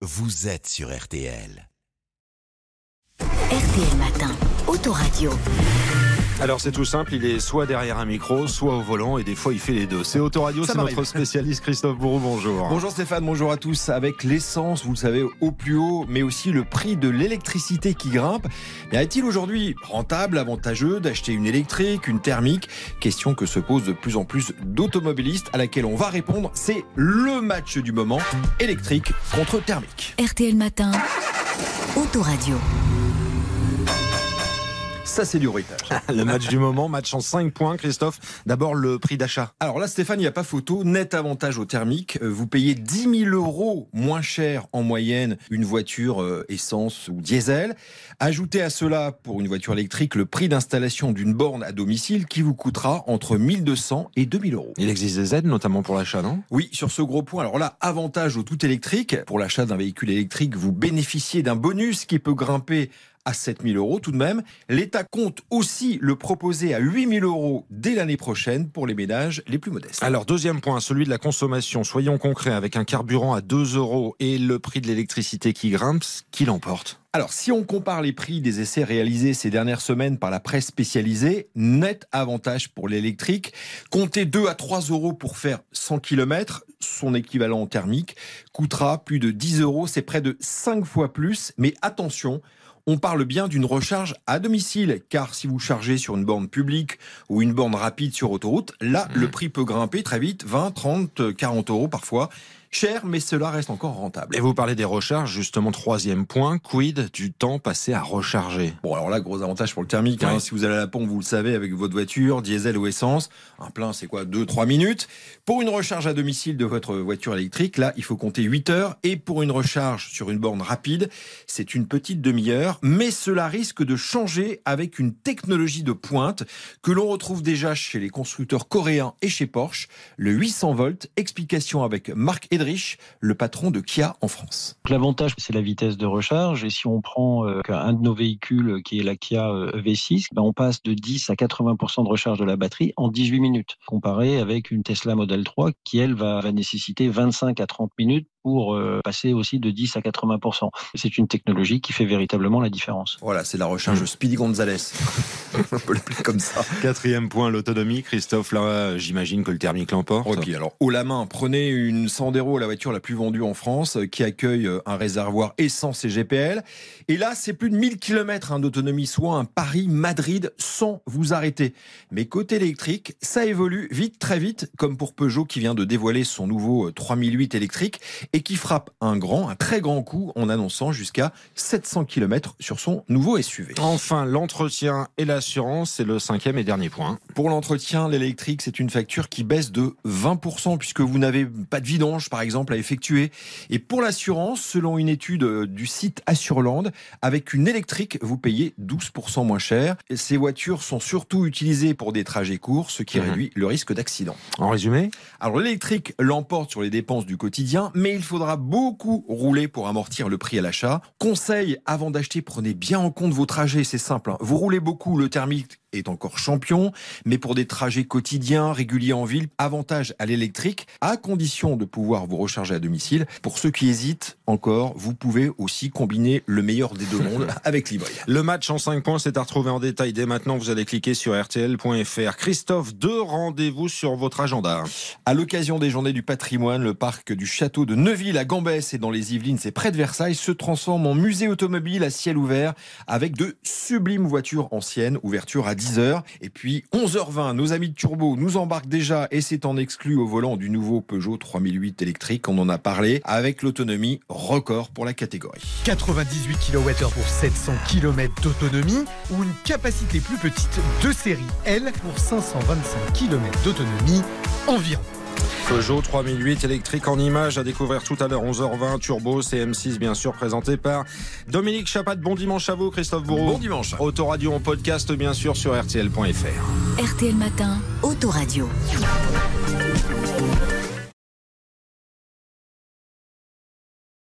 vous êtes sur RTL. RTL Matin, Autoradio. Alors c'est tout simple, il est soit derrière un micro, soit au volant, et des fois il fait les deux. C'est Autoradio, c'est notre spécialiste Christophe Bourreau, bonjour. Bonjour Stéphane, bonjour à tous. Avec l'essence, vous le savez, au plus haut, mais aussi le prix de l'électricité qui grimpe, mais est-il aujourd'hui rentable, avantageux d'acheter une électrique, une thermique? Question que se posent de plus en plus d'automobilistes à laquelle on va répondre. C'est le match du moment, électrique contre thermique. RTL Matin, Autoradio. Ça, c'est du bruitage. Le match du moment, match en 5 points, Christophe. D'abord le prix d'achat. Alors là, Stéphane, il n'y a pas photo. Net avantage au thermique. Euh, Vous payez 10 000 euros moins cher en moyenne une voiture euh, essence ou diesel. Ajoutez à cela, pour une voiture électrique, le prix d'installation d'une borne à domicile qui vous coûtera entre 1200 et 2000 euros. Il existe des aides, notamment pour l'achat, non? Oui, sur ce gros point. Alors là, avantage au tout électrique. Pour l'achat d'un véhicule électrique, vous bénéficiez d'un bonus qui peut grimper à 7000 euros tout de même. L'État compte aussi le proposer à 8000 euros dès l'année prochaine pour les ménages les plus modestes. Alors deuxième point, celui de la consommation. Soyons concrets, avec un carburant à 2 euros et le prix de l'électricité qui grimpe, qui l'emporte Alors, si on compare les prix des essais réalisés ces dernières semaines par la presse spécialisée, net avantage pour l'électrique. Comptez 2 à 3 euros pour faire 100 km. Son équivalent thermique coûtera plus de 10 euros. C'est près de 5 fois plus. Mais attention, on parle bien d'une recharge à domicile, car si vous chargez sur une borne publique ou une borne rapide sur autoroute, là, le prix peut grimper très vite, 20, 30, 40 euros parfois. Cher, mais cela reste encore rentable. Et vous parlez des recharges, justement, troisième point, quid du temps passé à recharger? Bon, alors là, gros avantage pour le thermique. hein. Ouais. Si vous allez à la pompe, vous le savez, avec votre voiture, diesel ou essence, un plein, c'est quoi 2-3 minutes. Pour une recharge à domicile de votre voiture électrique, là, il faut compter 8 heures. Et pour une recharge sur une borne rapide, c'est une petite demi-heure. Mais cela risque de changer avec une technologie de pointe que l'on retrouve déjà chez les constructeurs coréens et chez Porsche, le 800 volts. Explication avec Marc Edrich, le patron de Kia en France. L'avantage, c'est la vitesse de recharge. Et si on prend euh, un de nos véhicules, qui est la Kia euh, V6, ben, on passe de 10 à 80% de recharge de la batterie en 18 minutes, comparé avec une Tesla Model 3 qui, elle, va nécessiter 25 à 30 minutes pour euh, passer aussi de 10 à 80%. C'est une technologie qui fait véritablement la différence. Voilà, c'est la recharge Speedy Gonzalez. On peut l'appeler comme ça. Quatrième point, l'autonomie. Christophe, là, j'imagine que le thermique l'emporte. Ok, alors haut la main, prenez une Sandero, la voiture la plus vendue en France, euh, qui accueille euh, un réservoir essence et GPL. Et là, c'est plus de 1000 km d'autonomie, soit un Paris-Madrid sans vous arrêter. Mais côté électrique, ça évolue vite, très vite, comme pour Peugeot qui vient de dévoiler son nouveau euh, 3008 électrique et qui frappe un grand, un très grand coup en annonçant jusqu'à 700 km sur son nouveau SUV. Enfin, l'entretien et l'assurance, c'est le cinquième et dernier point. Pour l'entretien, l'électrique, c'est une facture qui baisse de 20% puisque vous n'avez pas de vidange, par exemple, à effectuer. Et pour l'assurance, selon une étude euh, du site Assureland, avec une électrique, vous payez 12% moins cher. Et ces voitures sont surtout utilisées pour des trajets courts, ce qui Mhm. réduit le risque d'accident. En résumé? Alors l'électrique l'emporte sur les dépenses du quotidien, mais il faudra beaucoup rouler pour amortir le prix à l'achat. Conseil, avant d'acheter, prenez bien en compte vos trajets, c'est simple. hein. Vous roulez beaucoup, le thermique est encore champion, mais pour des trajets quotidiens, réguliers en ville, avantage à l'électrique, à condition de pouvoir vous recharger à domicile. Pour ceux qui hésitent encore, vous pouvez aussi combiner le meilleur des deux mondes avec l'hybride. Le match en 5 points, c'est à retrouver en détail dès maintenant. Vous allez cliquer sur rtl.fr. Christophe, deux rendez-vous sur votre agenda. À l'occasion des Journées du patrimoine, le parc du château de Neuville à Gambès et dans les Yvelines, c'est près de Versailles, se transforme en musée automobile à ciel ouvert avec de sublimes voitures anciennes. Ouverture à 10h. Et puis 11h20, nos amis de Turbo nous embarquent déjà et c'est en exclu au volant du nouveau Peugeot 3008 électrique. On en a parlé avec l'autonomie record pour la catégorie. 98 kWh pour 700 km d'autonomie ou une capacité plus petite de série L pour 525 km d'autonomie environ. Peugeot 3008 électrique en images à découvrir tout à l'heure 11h20 Turbo CM6 bien sûr présenté par Dominique Chapat. Bon dimanche à vous Christophe Bourreau. Bon dimanche. Autoradio en podcast bien sûr sur rtl.fr. RTL Matin, Autoradio.